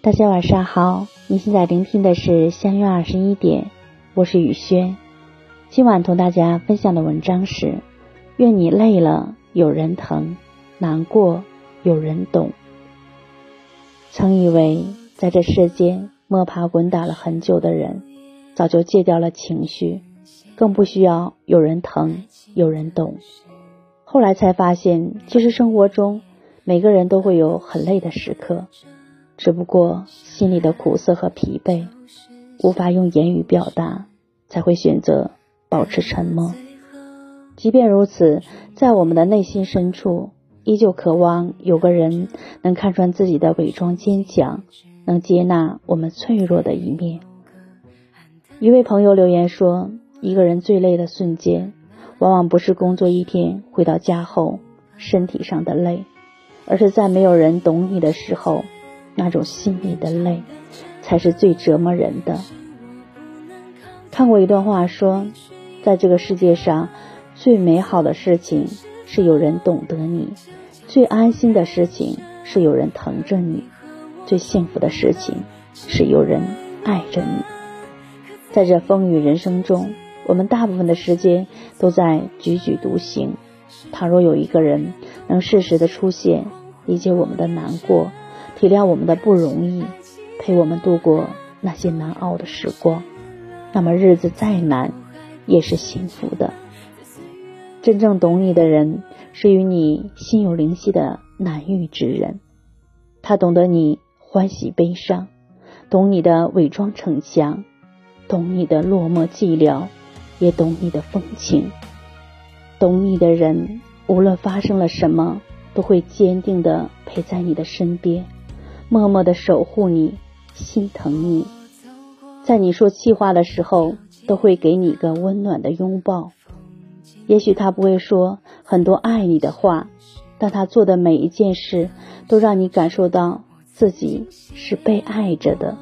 大家晚上好，你现在聆听的是相约二十一点，我是雨轩。今晚同大家分享的文章是：愿你累了有人疼，难过有人懂。曾以为在这世间摸爬滚打了很久的人，早就戒掉了情绪，更不需要有人疼有人懂。后来才发现，其实生活中每个人都会有很累的时刻。只不过心里的苦涩和疲惫无法用言语表达，才会选择保持沉默。即便如此，在我们的内心深处，依旧渴望有个人能看穿自己的伪装坚强，能接纳我们脆弱的一面。一位朋友留言说：“一个人最累的瞬间，往往不是工作一天回到家后身体上的累，而是在没有人懂你的时候。”那种心里的累，才是最折磨人的。看过一段话说，在这个世界上，最美好的事情是有人懂得你，最安心的事情是有人疼着你，最幸福的事情是有人爱着你。在这风雨人生中，我们大部分的时间都在踽踽独行。倘若有一个人能适时的出现，理解我们的难过。体谅我们的不容易，陪我们度过那些难熬的时光，那么日子再难也是幸福的。真正懂你的人，是与你心有灵犀的难遇之人。他懂得你欢喜悲伤，懂你的伪装逞强，懂你的落寞寂寥，也懂你的风情。懂你的人，无论发生了什么，都会坚定的陪在你的身边。默默的守护你，心疼你，在你说气话的时候，都会给你一个温暖的拥抱。也许他不会说很多爱你的话，但他做的每一件事，都让你感受到自己是被爱着的。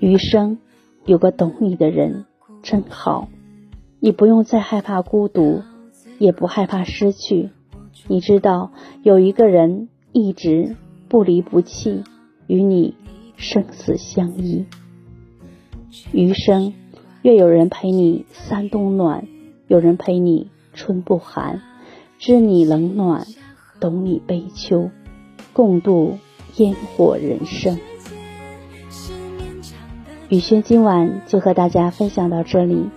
余生有个懂你的人真好，你不用再害怕孤独，也不害怕失去。你知道有一个人一直。不离不弃，与你生死相依。余生，愿有人陪你三冬暖，有人陪你春不寒，知你冷暖，懂你悲秋，共度烟火人生。雨轩今晚就和大家分享到这里。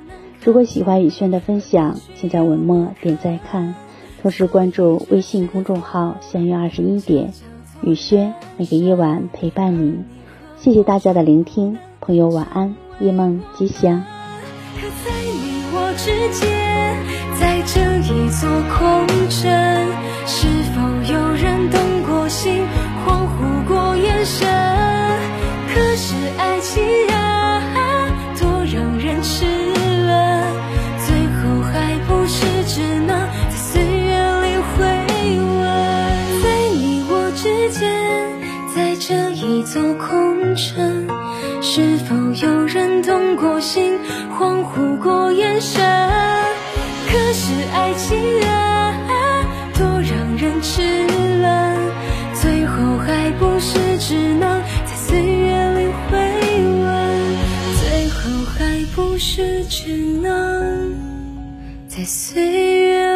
如果喜欢雨轩的分享，请在文末点赞看，同时关注微信公众号“相约二十一点”。雨轩，每个夜晚陪伴你，谢谢大家的聆听，朋友晚安，夜梦吉祥。可在你我之间，在这一座空城，是否有人懂过心，是否有人动过心，恍惚过眼神？可是爱情啊，多让人痴了，最后还不是只能在岁月里回温？最后还不是只能在岁月。